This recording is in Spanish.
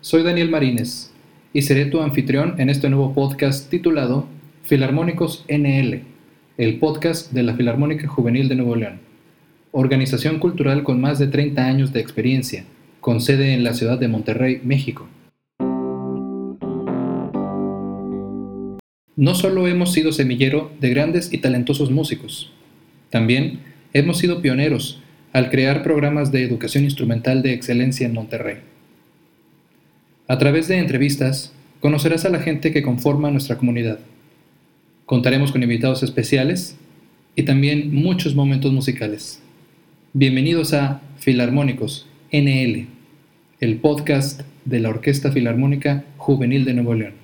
Soy Daniel Marínez y seré tu anfitrión en este nuevo podcast titulado Filarmónicos NL, el podcast de la Filarmónica Juvenil de Nuevo León, organización cultural con más de 30 años de experiencia, con sede en la ciudad de Monterrey, México. No solo hemos sido semillero de grandes y talentosos músicos, también hemos sido pioneros al crear programas de educación instrumental de excelencia en Monterrey. A través de entrevistas, conocerás a la gente que conforma nuestra comunidad. Contaremos con invitados especiales y también muchos momentos musicales. Bienvenidos a Filarmónicos NL, el podcast de la Orquesta Filarmónica Juvenil de Nuevo León.